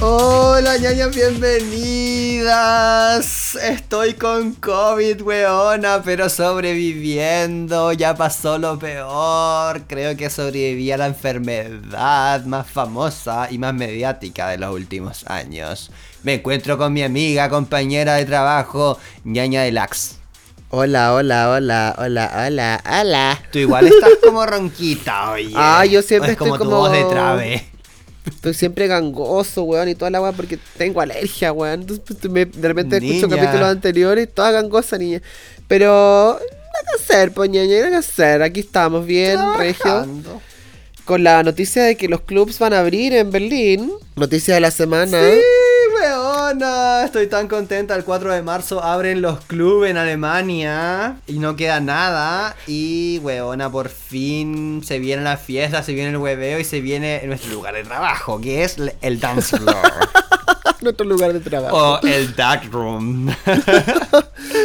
Hola ñañas, bienvenidas. Estoy con COVID, weona, pero sobreviviendo. Ya pasó lo peor. Creo que sobreviví a la enfermedad más famosa y más mediática de los últimos años. Me encuentro con mi amiga, compañera de trabajo, ñaña Delax. Hola, hola, hola, hola, hola, hola. Tú igual estás como ronquita, oye. Ah, yo siempre O es como estoy tu como- voz de trave. Estoy siempre gangoso, weón, y toda la weá porque tengo alergia, weón. Entonces pues, me- de repente escucho capítulos anteriores y toda gangosa, niña. Pero, nada que hacer, pues, ñaña, nada que hacer. Aquí estamos bien, regio. Trabajando. Con la noticia de que los clubs van a abrir en Berlín. Noticia de la semana. Sí, estoy tan contenta. El 4 de marzo abren los clubes en Alemania y no queda nada. Y, weona, por fin se viene la fiesta, se viene el hueveo y se viene nuestro lugar de trabajo, que es el dance floor Nuestro lugar de trabajo. o el dark room.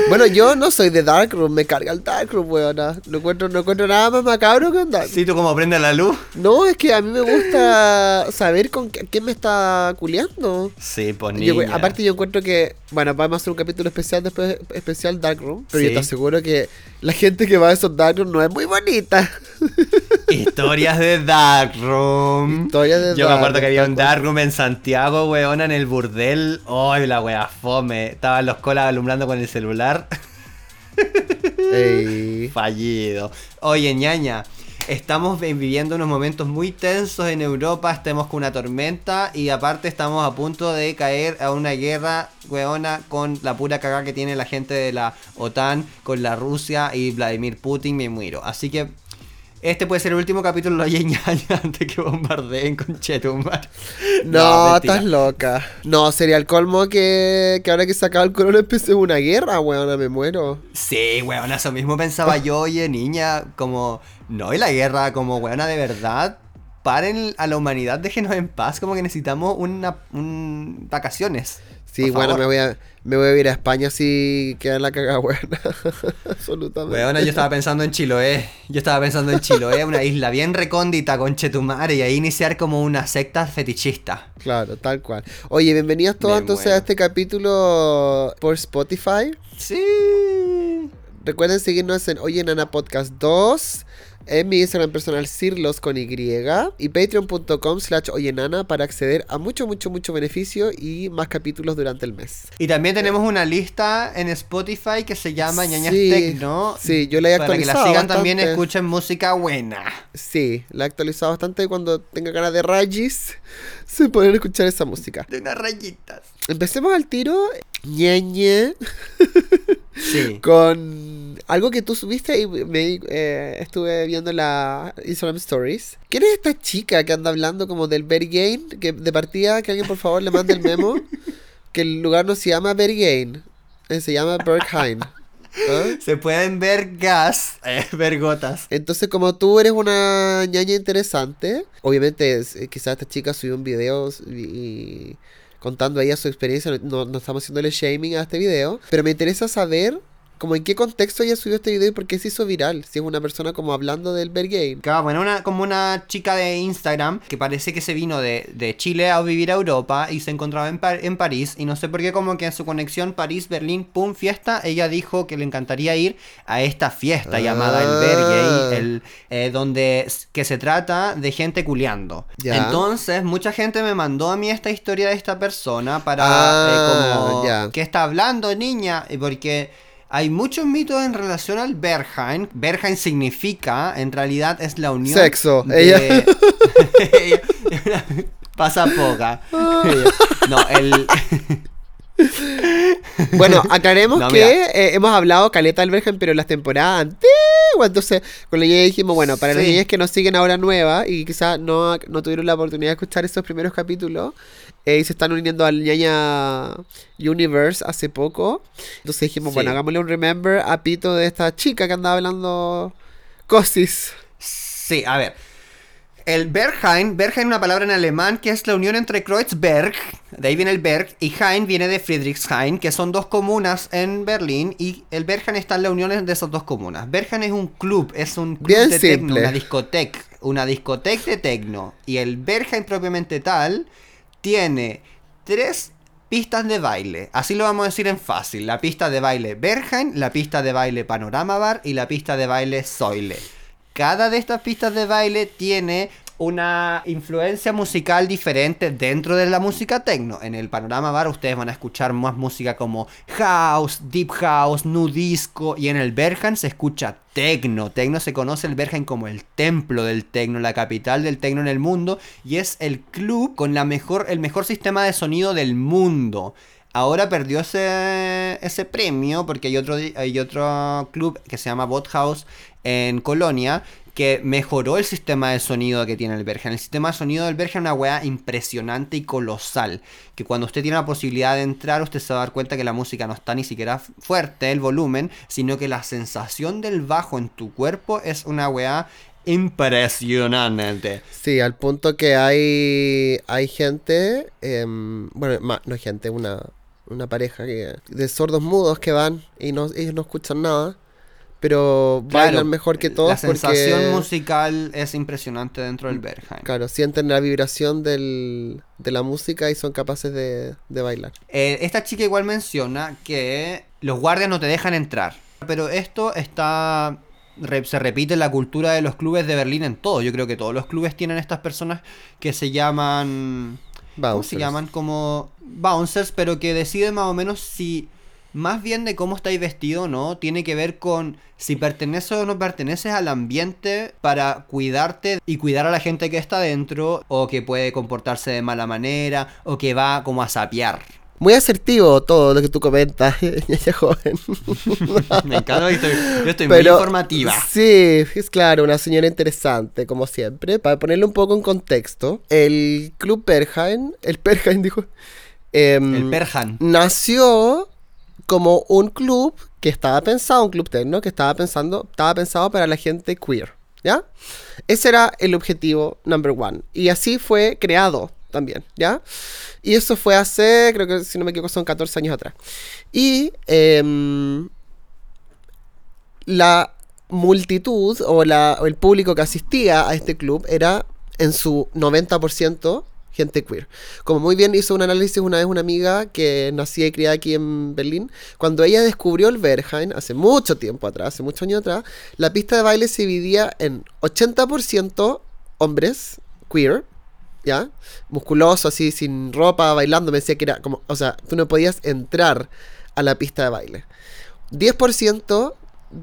Bueno, yo no soy de Darkroom, me carga el Darkroom, weona. No encuentro, no encuentro nada más macabro que un Darkroom. ¿Sí, tú como prende la luz? No, es que a mí me gusta saber con qué- quién me está culeando. Sí, pues Yo, niña. aparte yo encuentro que, bueno, vamos a hacer un capítulo especial después, especial Darkroom, pero yo te aseguro que la gente que va a esos Darkroom no es muy bonita. Historias de dark room. Historias de Yo me acuerdo dark, que había un dark room en Santiago, weona, en el burdel. ¡Ay, la wea fome! Estaban los colas alumbrando con el celular. Ey. Fallido. Oye, ñaña. Estamos vi- viviendo unos momentos muy tensos en Europa, estamos con una tormenta y aparte estamos a punto de caer a una guerra, weona, con la pura cagada que tiene la gente de la OTAN, con la Rusia y Vladimir Putin, me muero. Así que este puede ser el último capítulo de ñaña antes que bombardeen con Chetumar. No, mentira. estás loca. No, sería el colmo que, que ahora que se acaba el corona empiece una guerra, weona, me muero. Sí, weona, eso mismo pensaba yo, oye, niña, como, no, y la guerra, como, weona, de verdad, paren a la humanidad, déjenos en paz, como que necesitamos una, un, vacaciones. Sí, por bueno, favor. me voy, a, me voy a ir a España si queda la cagada, weona. Absolutamente. Weona, yo estaba pensando en Chiloé, yo estaba pensando en Chiloé, una isla bien recóndita con Chetumare, y ahí iniciar como una secta fetichista. Claro, tal cual. Oye, bienvenidos todos Me entonces muero. a este capítulo por Spotify. Sí. Recuerden seguirnos en Oye Nana Podcast 2, en mi Instagram personal Cirlos con Y y patreon.com slash Oye Nana para acceder a mucho, mucho, mucho beneficio y más capítulos durante el mes. Y también tenemos una lista en Spotify que se llama Ñañas Sí, Tecno. sí, yo la he Para que la actualizado sigan también, bastante. escuchen música buena. Sí, la he actualizado bastante cuando tenga ganas de rayis se pueden escuchar esa música. De unas rayitas. Empecemos al tiro, ñeñe, Sí. con algo que tú subiste y me eh, estuve viendo la Instagram Stories. ¿Quién es esta chica que anda hablando como del Berghain? Que de partida, que alguien por favor le mande el memo. que el lugar no se llama Berghain, eh, se llama Berghain. ¿Ah? Se pueden ver gas, eh, ver gotas. Entonces, como tú eres una ñaña interesante, obviamente es- eh, quizás esta chica subió un video y contando ella su experiencia, no, no estamos haciéndole shaming a este video, pero me interesa saber como en qué contexto ella subió este video y por qué se hizo viral, si es una persona como hablando del Berghain. Claro, bueno, una, como una chica de Instagram que parece que se vino de, de Chile a vivir a Europa y se encontraba en, Pa- en París y no sé por qué como que en su conexión París-Berlín, pum, fiesta, ella dijo que le encantaría ir a esta fiesta llamada el Ah. Berghain, el, eh, donde que se trata de gente culeando. Ya. Entonces, mucha gente me mandó a mí esta historia de esta persona para Ah, eh, como ya. ¿qué está hablando, niña? Y Porque hay muchos mitos en relación al Berghain. Berghain significa, en realidad, es la unión. Sexo. de- Ella- Ella- Pasa poca. No, el. Bueno, aclaremos No, que eh, hemos hablado caleta del Berghain, pero en las temporadas antiguas. Entonces, con la ñaña dijimos, bueno, para las Sí. niñas que nos siguen ahora nuevas y quizás no, no tuvieron la oportunidad de escuchar esos primeros capítulos eh, y se están uniendo al ñaña Universe hace poco. Entonces dijimos, Sí. bueno, hagámosle un remember a Pito de esta chica que andaba hablando cosis. Sí, a ver. El Berghain, Berghain es una palabra en alemán que es la unión entre Kreuzberg, de ahí viene el Berg, y Hain viene de Friedrichshain, que son dos comunas en Berlín, y el Berghain está en la unión de esas dos comunas. Berghain es un club, es un club Bien de tecno, simple. una discoteca, una discoteca de tecno. Y el Berghain propiamente tal tiene tres pistas de baile. Así lo vamos a decir en fácil. La pista de baile Berghain, la pista de baile Panorama Bar y la pista de baile Soile. Cada de estas pistas de baile tiene una influencia musical diferente dentro de la música techno. En el Panorama Bar ustedes van a escuchar más música como house, deep house, nu disco y en el Berghain se escucha techno. Techno se conoce el Berghain como el templo del techno, la capital del techno en el mundo y es el club con la mejor el mejor sistema de sonido del mundo. Ahora perdió ese, ese premio porque hay otro, hay otro club que se llama Bot House en Colonia que mejoró el sistema de sonido que tiene el Bergen. El sistema de sonido del Bergen es una weá impresionante y colosal. Que cuando usted tiene la posibilidad de entrar, usted se va a dar cuenta que la música no está ni siquiera fuerte, el volumen, sino que la sensación del bajo en tu cuerpo es una weá impresionante. Sí, al punto que hay, hay gente, em, bueno, ma- no gente, una, una pareja que, de sordos mudos que van y no, ellos no escuchan nada, pero Claro, bailan mejor que todos La sensación porque, musical es impresionante dentro del Berghain. claro, sienten la vibración del, de la música y son capaces de, de bailar. Eh, esta chica igual menciona que los guardias no te dejan entrar. Pero esto está. se repite en la cultura de los clubes de Berlín en todo. Yo creo que todos los clubes tienen estas personas que se llaman. ¿Cómo se llaman? Como bouncers, pero que deciden más o menos si. Más bien de cómo estáis vestido o no, tiene que ver con si perteneces o no perteneces al ambiente para cuidarte y cuidar a la gente que está dentro, o que puede comportarse de mala manera, o que va como a sapear. Muy asertivo todo lo que tú comentas, ella joven. Me encanta, estoy, yo estoy muy informativa. Sí, es claro, una señora interesante, como siempre. Para ponerle un poco en contexto, el Club Berghain, el Berghain dijo, em, El Perhan. nació como un club que estaba pensado, un club techno que estaba pensando, estaba pensado para la gente queer, ¿ya? Ese era el objetivo number one. Y así fue creado también, ¿ya? Y eso fue hace, creo que si no me equivoco, son 14 años atrás. Y em, la multitud o, la, el público que asistía a este club era en su 90% gente queer. Como muy bien hizo un análisis una vez una amiga que nacía y criada aquí en Berlín, cuando ella descubrió el Berghain hace mucho tiempo atrás, hace muchos años atrás, la pista de baile se dividía en 80% hombres queer, ¿ya? Musculoso, así, sin ropa, bailando, me decía que era como, o sea, tú no podías entrar a la pista de baile. 10%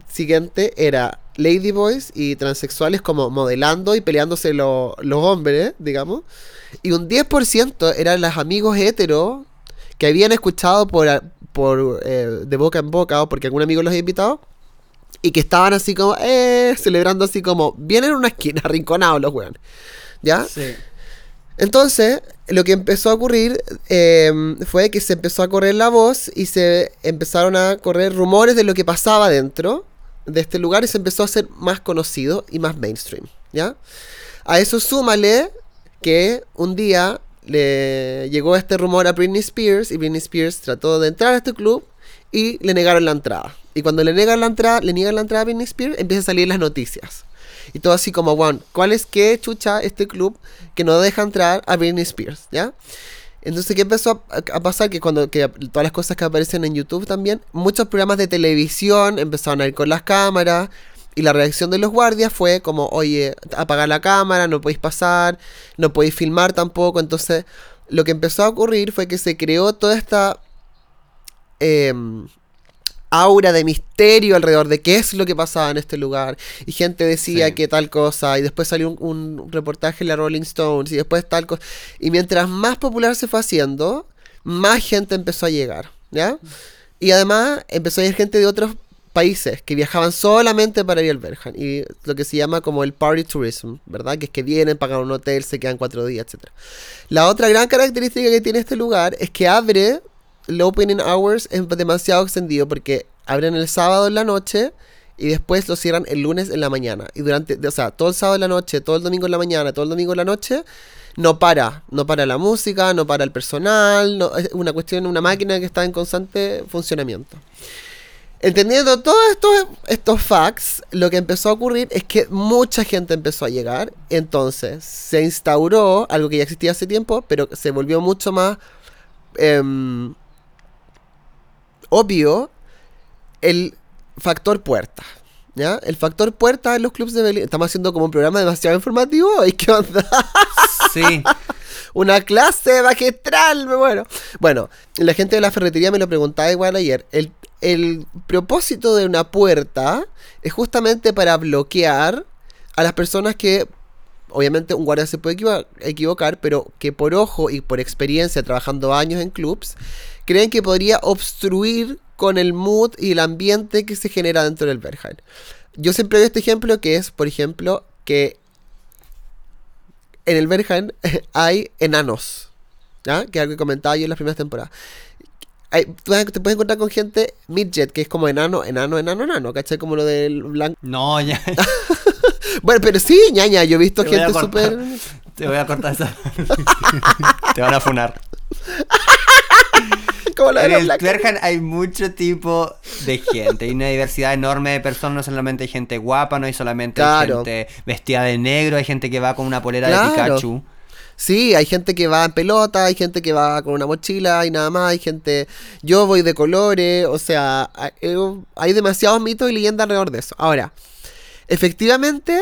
siguiente era ladyboys y transexuales como modelando y peleándose lo- los hombres, digamos. Y un 10% eran los amigos heteros que habían escuchado por, por eh, de boca en boca o porque algún amigo los había invitado y que estaban así como, eh, celebrando así como, bien en una esquina, arrinconados los weones. ¿Ya? Sí. Entonces, lo que empezó a ocurrir eh, fue que se empezó a correr la voz y se empezaron a correr rumores de lo que pasaba dentro de este lugar y se empezó a hacer más conocido y más mainstream, ¿ya? A eso súmale que un día le llegó este rumor a Britney Spears y Britney Spears trató de entrar a este club y le negaron la entrada. Y cuando le negan la entrada, le niegan la entrada a Britney Spears, empiezan a salir las noticias. Y todo así como, bueno, ¿cuál es que chucha este club que no deja entrar a Britney Spears? ¿Ya? Entonces, ¿qué empezó a, a pasar? Que cuando que todas las cosas que aparecen en YouTube también, muchos programas de televisión empezaron a ir con las cámaras. Y la reacción de los guardias fue como, oye, apagar la cámara, no podéis pasar, no podéis filmar tampoco. Entonces, lo que empezó a ocurrir fue que se creó toda esta em, aura de misterio alrededor de qué es lo que pasaba en este lugar. Y gente decía Sí. que tal cosa, y después salió un, un reportaje en la Rolling Stones, y después tal cosa. Y mientras más popular se fue haciendo, más gente empezó a llegar, ¿ya? Y además empezó a ir gente de otros países que viajaban solamente para ir al. Y lo que se llama como el party tourism, ¿verdad? Que es que vienen, pagan un hotel, se quedan cuatro días, etc. La otra gran característica que tiene este lugar es que abre el opening hours es demasiado extendido porque abren el sábado en la noche y después lo cierran el lunes en la mañana. Y durante, o sea, todo el sábado en la noche, todo el domingo en la mañana, todo el domingo en la noche, no para. No para la música, no para el personal, es una cuestión, una máquina que está en constante funcionamiento. Entendiendo todos estos, estos facts, lo que empezó a ocurrir es que mucha gente empezó a llegar. Entonces se instauró algo que ya existía hace tiempo, pero se volvió mucho más em, obvio el factor puerta. ¿Ya? El factor puerta en los clubs de Berlín. Estamos haciendo como un programa demasiado informativo. ¿Y qué onda? Sí. Una clase magistral, me muero. Bueno, la gente de la ferretería me lo preguntaba igual ayer. El, el propósito de una puerta es justamente para bloquear a las personas que obviamente un guardia se puede equivocar, pero que por ojo y por experiencia trabajando años en clubs, creen que podría obstruir con el mood y el ambiente que se genera dentro del Berghain. Yo siempre doy este ejemplo que es, por ejemplo, que en el Berghain hay enanos, ¿ya? que es algo que comentaba yo en las primeras temporadas. Hay, te puedes encontrar con gente midget, que es como enano, enano, enano, enano, ¿cachai? Como lo del blanco. No, ya. bueno, pero sí, ñaña, yo he visto gente súper... Te voy a cortar esa. te van a funar. En el Twerjan hay mucho tipo de gente. Hay una diversidad enorme de personas. No solamente hay gente guapa, no hay solamente gente vestida de negro. Hay gente que va con una polera de Pikachu. Sí, hay gente que va en pelota, hay gente que va con una mochila y nada más, hay gente... Yo voy de colores, o sea, hay, hay demasiados mitos y leyendas alrededor de eso. Ahora, efectivamente,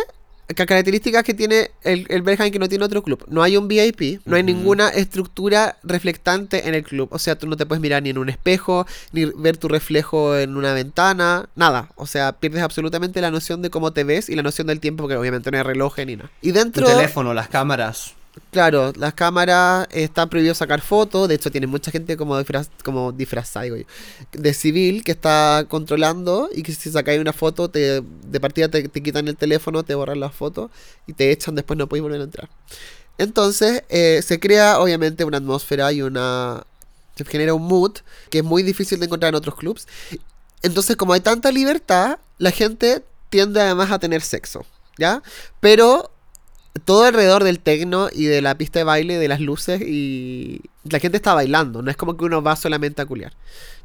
características que tiene el, el que no tiene otro club. No hay un VIP, no hay ninguna estructura reflectante en el club. O sea, tú no te puedes mirar ni en un espejo, ni ver tu reflejo en una ventana, nada. O sea, pierdes absolutamente la noción de cómo te ves y la noción del tiempo, porque obviamente no hay reloj ni nada. Y dentro... El teléfono, las cámaras. Claro, las cámaras están prohibido sacar fotos. De hecho, tiene mucha gente como, disfraz, como disfrazada, de civil que está controlando y que si sacáis una foto, te, de partida te, quitan el teléfono, te borran la foto y te echan. Después no podéis volver a entrar. Entonces, eh, se crea obviamente una atmósfera y una. Se genera un mood que es muy difícil de encontrar en otros clubs. Entonces, como hay tanta libertad, la gente tiende además a tener sexo. ¿Ya? Pero todo alrededor del tecno y de la pista de baile, de las luces y la gente está bailando, no es como que uno va solamente a culiar,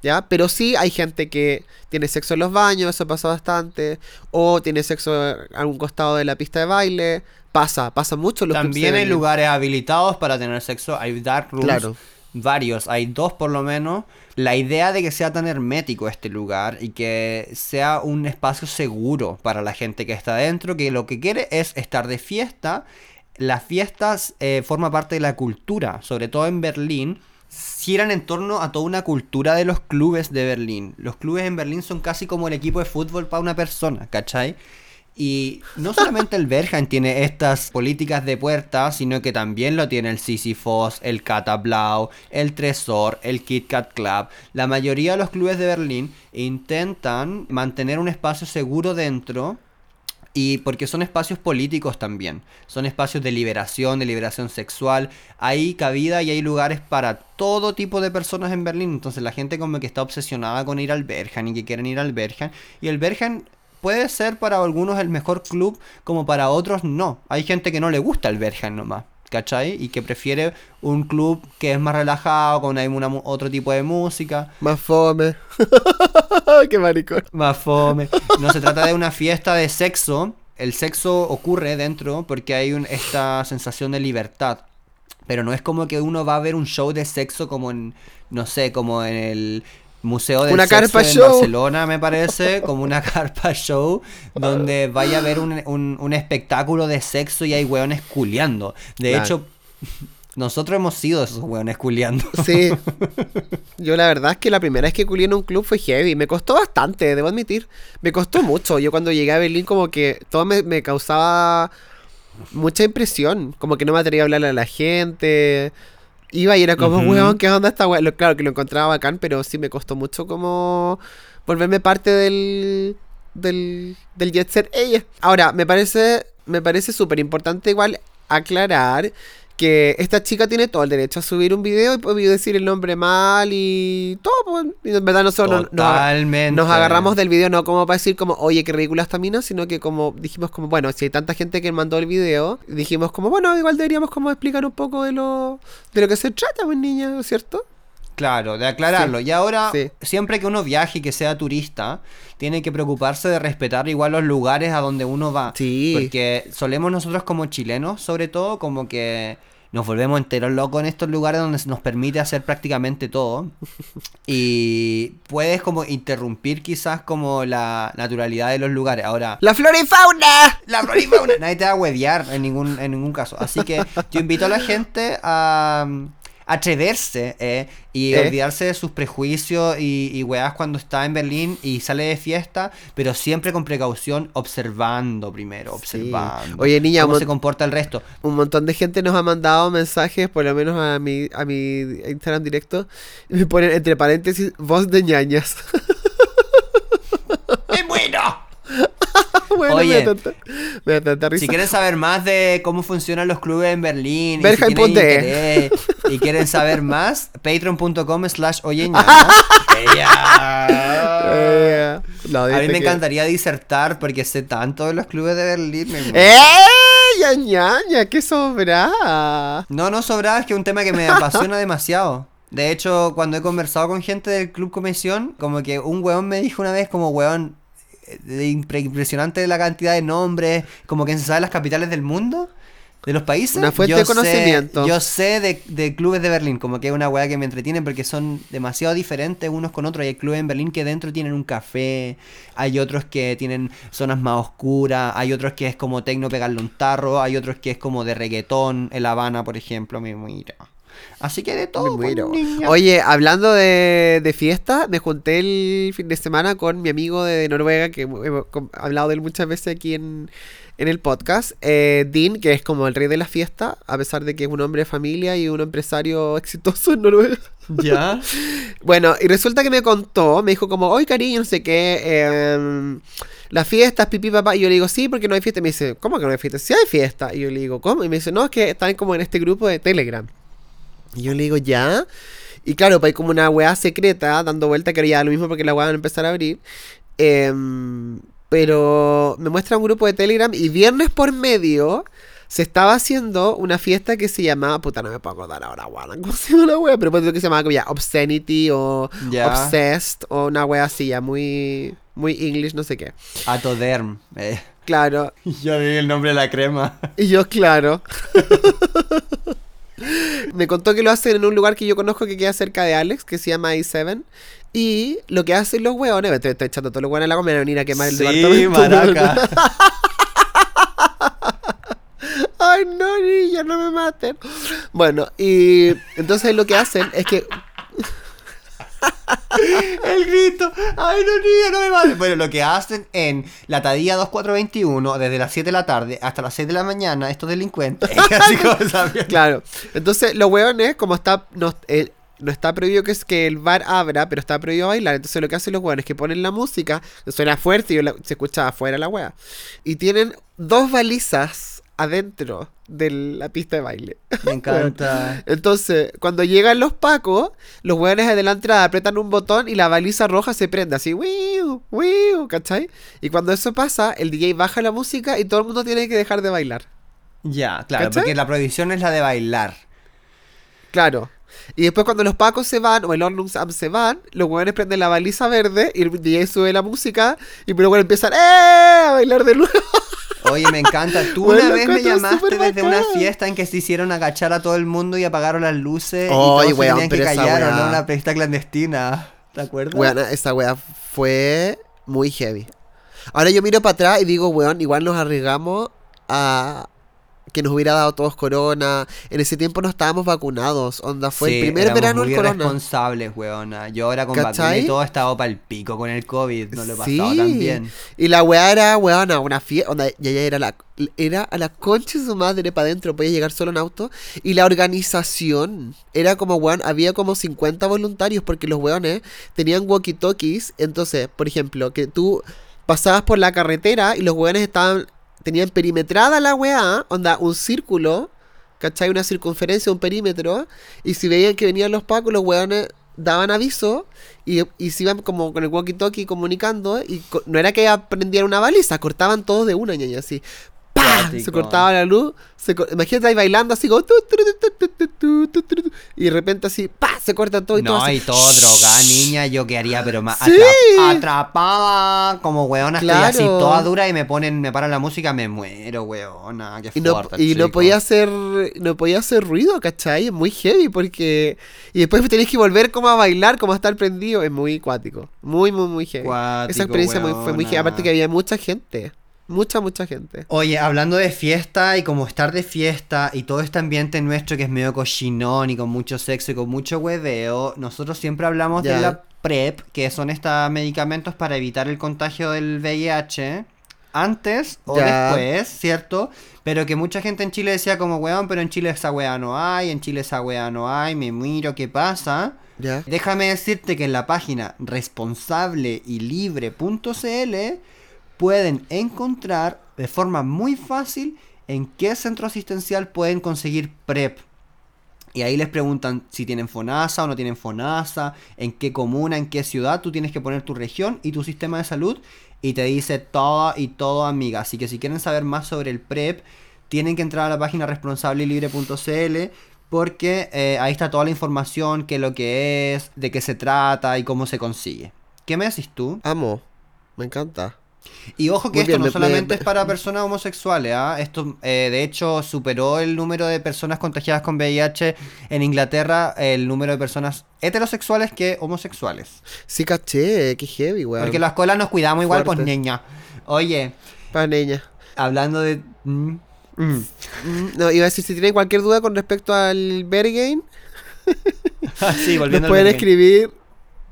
¿ya? Pero sí hay gente que tiene sexo en los baños, eso pasa bastante, o tiene sexo a algún costado de la pista de baile, pasa, pasa mucho. Los También hay lugares habilitados para tener sexo, hay dark rooms. Claro varios, hay dos por lo menos. La idea de que sea tan hermético este lugar y que sea un espacio seguro para la gente que está dentro, que lo que quiere es estar de fiesta. Las fiestas eh, forman parte de la cultura, sobre todo en Berlín giran en torno a toda una cultura de los clubes de Berlín. Los clubes en Berlín son casi como el equipo de fútbol para una persona, ¿cachai? Y no solamente el Berghain tiene estas políticas de puerta, sino que también lo tiene el Sisyphos, el Catablau, el Tresor, el Kit Kat Club. La mayoría de los clubes de Berlín intentan mantener un espacio seguro dentro y porque son espacios políticos también, son espacios de liberación, de liberación sexual, hay cabida y hay lugares para todo tipo de personas en Berlín, entonces la gente como que está obsesionada con ir al Berghain y que quieren ir al Berghain, y el Berghain puede ser para algunos el mejor club, como para otros no. Hay gente que no le gusta el Bergen nomás. ¿Cachai? Y que prefiere un club que es más relajado, con una, otro tipo de música. Más fome. Qué maricón. Más fome. No se trata de una fiesta de sexo. El sexo ocurre dentro porque hay un, esta sensación de libertad. Pero no es como que uno va a ver un show de sexo como en, no sé, como en el Museo de una carpa show. en Barcelona, me parece, como una carpa show, donde vaya a haber un, espectáculo de sexo y hay hueones culeando. De hecho, nosotros hemos sido esos hueones culeando. Sí. Yo la verdad es que la primera vez que culié en un club fue heavy. Me costó bastante, debo admitir. Me costó mucho. Yo cuando llegué a Berlín como que todo me, me causaba mucha impresión. Como que no me atrevía a hablarle a la gente. Iba y era como, weón, ¿qué onda esta weón? Claro que lo encontraba bacán, pero sí me costó mucho como volverme parte del, del, del jet set ella. Ahora, me parece me parece súper importante igual aclarar que esta chica tiene todo el derecho a subir un video y decir el nombre mal y todo. Pues, y en verdad nosotros nos- nos, Totalmente. nos agarramos del video no como para decir como, oye, qué ridícula esta mina, sino que como dijimos como, bueno, si hay tanta gente que mandó el video, dijimos como, bueno, igual deberíamos como explicar un poco de lo, de lo que se trata, pues niña, ¿cierto? Claro, de aclararlo. Sí, Y ahora, sí. siempre que uno viaje y que sea turista, tiene que preocuparse de respetar igual los lugares a donde uno va. Sí. Porque solemos nosotros como chilenos, sobre todo, como que nos volvemos enteros locos en estos lugares donde se nos permite hacer prácticamente todo. Y puedes como interrumpir quizás como la naturalidad de los lugares. Ahora, ¡La flora y fauna! la flora y fauna. Nadie te va a huevear en ningún, en ningún caso. Así que yo invito a la gente a atreverse eh, y ¿Eh? olvidarse de sus prejuicios y, y weas cuando está en Berlín y sale de fiesta, pero siempre con precaución, observando primero, observando. Oye, niña, cómo se comporta el resto. Un montón de gente nos ha mandado mensajes, por lo menos a mi, a mi Instagram directo, y me ponen entre paréntesis voz de ñañas. ¡Es bueno! bueno, Oye. me da tanta, me da tanta risa. Si quieren saber más de cómo funcionan los clubes en Berlín y, si interés y quieren saber más, patreon.com slash no, A mí me que- encantaría disertar porque sé tanto de los clubes de Berlín. me-. ¡Ya, ñaña! ¡Qué sobra! No, no sobraba, es que es un tema que me apasiona demasiado. De hecho, cuando he conversado con gente del Club Comisión, como que un weón me dijo una vez como weón, impresionante la cantidad de nombres, como que se sabe las capitales del mundo, de los países. Una fuente Yo de sé- conocimiento. yo sé de, de clubes de Berlín, como que es una weá que me entretiene porque son demasiado diferentes unos con otros. Hay clubes en Berlín que dentro tienen un café, hay otros que tienen zonas más oscuras, hay otros que es como tecno pegarle un tarro, hay otros que es como de reggaetón, en La Habana, por ejemplo, me mira. Así que de todo, Me pues, muero. Oye, hablando de, de fiesta, me junté el fin de semana con mi amigo de Noruega, que hemos hablado de él muchas veces aquí en, en el podcast, eh, Dean, que es como el rey de la fiesta, a pesar de que es un hombre de familia y un empresario exitoso en Noruega. Ya. Bueno, y resulta que me contó, me dijo como, hoy cariño, no sé qué, eh, las fiestas, pipí, papá. Y yo le digo, sí, porque no hay fiesta. Y me dice, ¿cómo que no hay fiesta? Sí hay fiesta. Y yo le digo, ¿cómo? Y me dice, no, es que están como en este grupo de Telegram. Y yo le digo, ya. Y claro, pues hay como una weá secreta dando vuelta que ya lo mismo porque la weá van a empezar a abrir. Em, pero me muestra un grupo de Telegram y viernes por medio se estaba haciendo una fiesta que se llamaba, puta, no me puedo acordar ahora, weón, ¿cómo se llama la wea? Pero que se llamaba como ya Obscenity o. Obsessed o una wea así, ya muy, muy English, no sé qué. Atoderm. Eh. Claro, Ya vi el nombre de la crema. y yo, claro. Me contó que lo hacen en un lugar que yo conozco que queda cerca de Alex, que se llama A7. Y lo que hacen los hueones, estoy, estoy echando todos los hueones a la goma, me van a venir a quemar el Sí, departamento. maraca. Ay, no, niña, no me maten. Bueno, y entonces lo que hacen es que. El grito. Ay, no, niña, no me mates. Bueno, lo que hacen en la Tadía 2421, desde las 7 de la tarde hasta las 6 de la mañana, estos delincuentes. así como. Claro, entonces los hueones, como está. No, eh, no está prohibido que, es que el bar abra, pero está prohibido bailar. Entonces lo que hacen los hueones es que ponen la música, suena fuerte y la- se escucha afuera la hueá. Y tienen dos balizas adentro de la pista de baile. Me encanta. Entonces, cuando llegan los pacos, los hueones de la entrada apretan un botón y la baliza roja se prende así, wiu, wiu, ¿cachai? Y cuando eso pasa, el DJ baja la música y todo el mundo tiene que dejar de bailar. Ya, claro, ¿Cachai? porque la prohibición es la de bailar. Claro. Y después cuando los pacos se van o el Ornum Sam se van, los hueones prenden la baliza verde y el DJ sube la música y luego empiezan ¡eh! a bailar de nuevo. Oye, me encanta. Tú Bueno, una vez me llamaste desde una fiesta en que se hicieron agachar a todo el mundo y apagaron las luces y todos se weón, tenían que callar, ¿o weá. no? Una fiesta clandestina. ¿Te acuerdas? Weón, esa wea fue muy heavy. Ahora yo miro para atrás y digo, weón, igual nos arriesgamos a que nos hubiera dado todos corona. En ese tiempo no estábamos vacunados. Onda, fue Sí, el primer verano muy el corona. responsables, weona. Yo ahora con y todo he estado para el pico con el COVID. No lo he pasado Sí. tan bien. Y la weá era, weona, una fiesta. Onda, ya, ya era la. Era a la concha de su madre para adentro, podía llegar solo en auto. Y la organización era como, weón, había como 50 voluntarios porque los weones tenían walkie-talkies. Entonces, por ejemplo, que tú pasabas por la carretera y los weones estaban. Tenían perimetrada la weá, onda, un círculo ¿cachai? Una circunferencia, un perímetro, y si veían que venían los pacos, los hueones daban aviso y, y se iban como con el walkie-talkie comunicando y co- no era que aprendieran una baliza, cortaban todos de una ñaña así. Se cortaba la luz. Imagínate ahí bailando así como. Y de repente así. ¡Pah! Se corta todo y no, todo. No, y todo droga, niña. Yo quedaría, pero más. Sí. Atrapada. Como weona. Claro. Así toda dura y me ponen. Me paran la música. Me muero, weona. Y no, podía hacer. No podía hacer ruido, ¿cachai? Es muy heavy porque. Y después tenés que volver como a bailar, como a estar prendido. Es muy cuático. Muy, muy, muy heavy. Esa experiencia muy, fue muy heavy. Aparte que había mucha gente. Mucha, mucha gente. Oye, hablando de fiesta y como estar de fiesta y todo este ambiente nuestro que es medio cochinón y con mucho sexo y con mucho hueveo, nosotros siempre hablamos de la PrEP, que son estos medicamentos para evitar el contagio del VIH antes o después, ¿cierto? Pero que mucha gente en Chile decía como, weón, pero en Chile esa wea no hay, en Chile esa wea no hay, me miro, ¿qué pasa? ¿Ya? Déjame decirte que en la página responsableilibre.cl pueden encontrar de forma muy fácil en qué centro asistencial pueden conseguir PrEP. Y ahí les preguntan si tienen FONASA o no tienen FONASA, en qué comuna, en qué ciudad, tú tienes que poner tu región y tu sistema de salud y te dice todo y todo amiga. Así que si quieren saber más sobre el PrEP, tienen que entrar a la página responsableilibre.cl porque eh, ahí está toda la información, qué es lo que es, de qué se trata y cómo se consigue. ¿Qué me decís tú? Amo. Me encanta. Y ojo que Muy esto bien, no me- solamente me- es para personas homosexuales, ¿ah? Esto, eh, de hecho, superó el número de personas contagiadas con VIH en Inglaterra, el número de personas heterosexuales que homosexuales. Sí, caché. Qué heavy, weón. Porque las escuelas nos cuidamos igual, pues niña. Oye, Para niña. hablando de... mm, mm. Mm, No, iba a decir, si tienen cualquier duda con respecto al Bergame, Ah, sí, nos pueden escribir.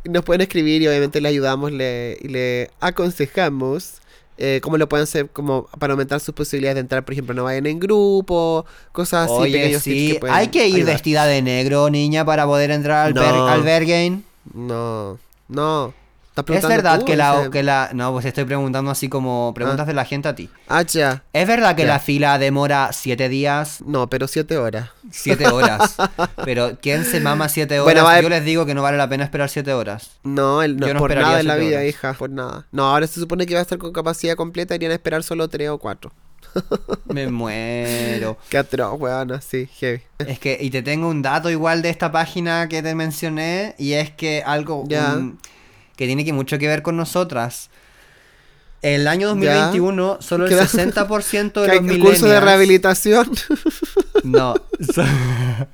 Nos pueden escribir y obviamente le ayudamos le, y le aconsejamos eh, cómo lo pueden hacer como para aumentar sus posibilidades de entrar, por ejemplo, no vayan en grupo, cosas así, Oye, sí, que hay que ir ayudar. vestida de negro, niña, para poder entrar al, No. Al Berghain. No, no. ¿Estás Es verdad tú, que la, ese- que la... No, pues estoy preguntando así como preguntas de la gente a ti. Ah, ya. ¿Es verdad que Ya. la fila demora siete días, No, pero siete horas. siete horas? Pero ¿quién se mama siete horas? Bueno, Yo les digo que no vale la pena esperar siete horas. No, el, no, Yo no por esperaría nada en la vida, horas. hija, por nada. No, ahora se supone que va a estar con capacidad completa, irían a esperar solo tres o cuatro. Me muero. Qué atroz, weón, sí, heavy. Es que, y te tengo un dato igual de esta página que te mencioné, y es que algo Ya. un- que tiene que mucho que ver con nosotras. El año 2021, solo el Queda- 60% de los el curso de millennials- rehabilitación. No.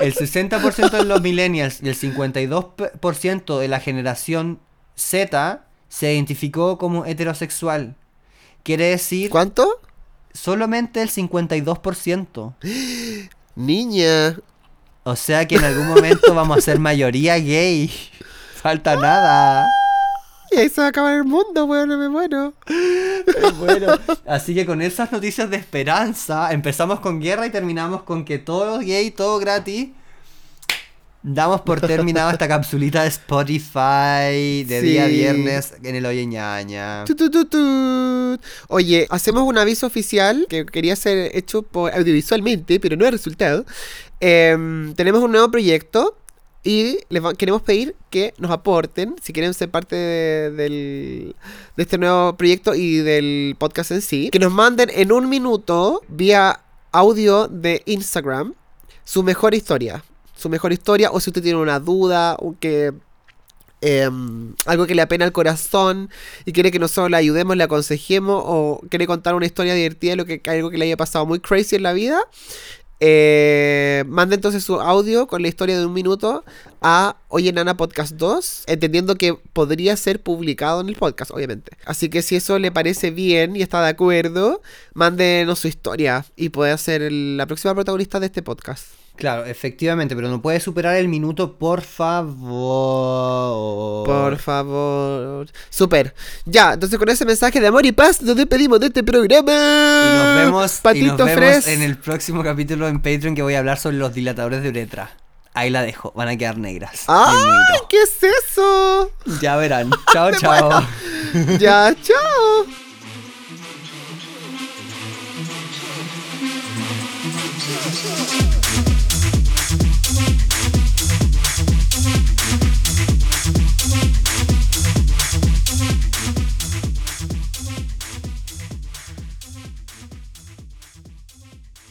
El 60% de los millennials y el 52% de la generación Z se identificó como heterosexual. Quiere decir ¿Cuánto? solamente el 52%. Niña. O sea que en algún momento vamos a ser mayoría gay. Falta nada. Y ahí se va a acabar el mundo, weón, me muero. Bueno, así que con esas noticias de esperanza, empezamos con guerra y terminamos con que todo gay, todo gratis. Damos por terminado esta capsulita de Spotify de Sí. día viernes en el Oye Ñaña. Oye, hacemos un aviso oficial que quería ser hecho por audiovisualmente, pero no ha resultado. Em, tenemos un nuevo proyecto y les va- queremos pedir que nos aporten, si quieren ser parte de, del- de este nuevo proyecto y del podcast en sí, que nos manden en un minuto vía audio de Instagram su mejor historia. Su mejor historia, o si usted tiene una duda, o que em, algo que le apena al corazón y quiere que nosotros le ayudemos, le aconsejemos o quiere contar una historia divertida, lo que, algo que le haya pasado muy crazy en la vida, eh, mande entonces su audio con la historia de un minuto a Oye Nana Podcast 2, entendiendo que podría ser publicado en el podcast, obviamente. Así que si eso le parece bien y está de acuerdo, mándenos su historia y puede ser la próxima protagonista de este podcast. Claro, efectivamente, pero no puede superar el minuto, por favor. Por favor. Super. Ya, entonces con ese mensaje de amor y paz nos despedimos de este programa. Y nos vemos, y Patito nos vemos Fres. en el próximo capítulo en Patreon que voy a hablar sobre los dilatadores de uretra. Ahí la dejo, van a quedar negras. Muero. ¿Qué es eso? Ya verán. Chao, chao. ya, chao.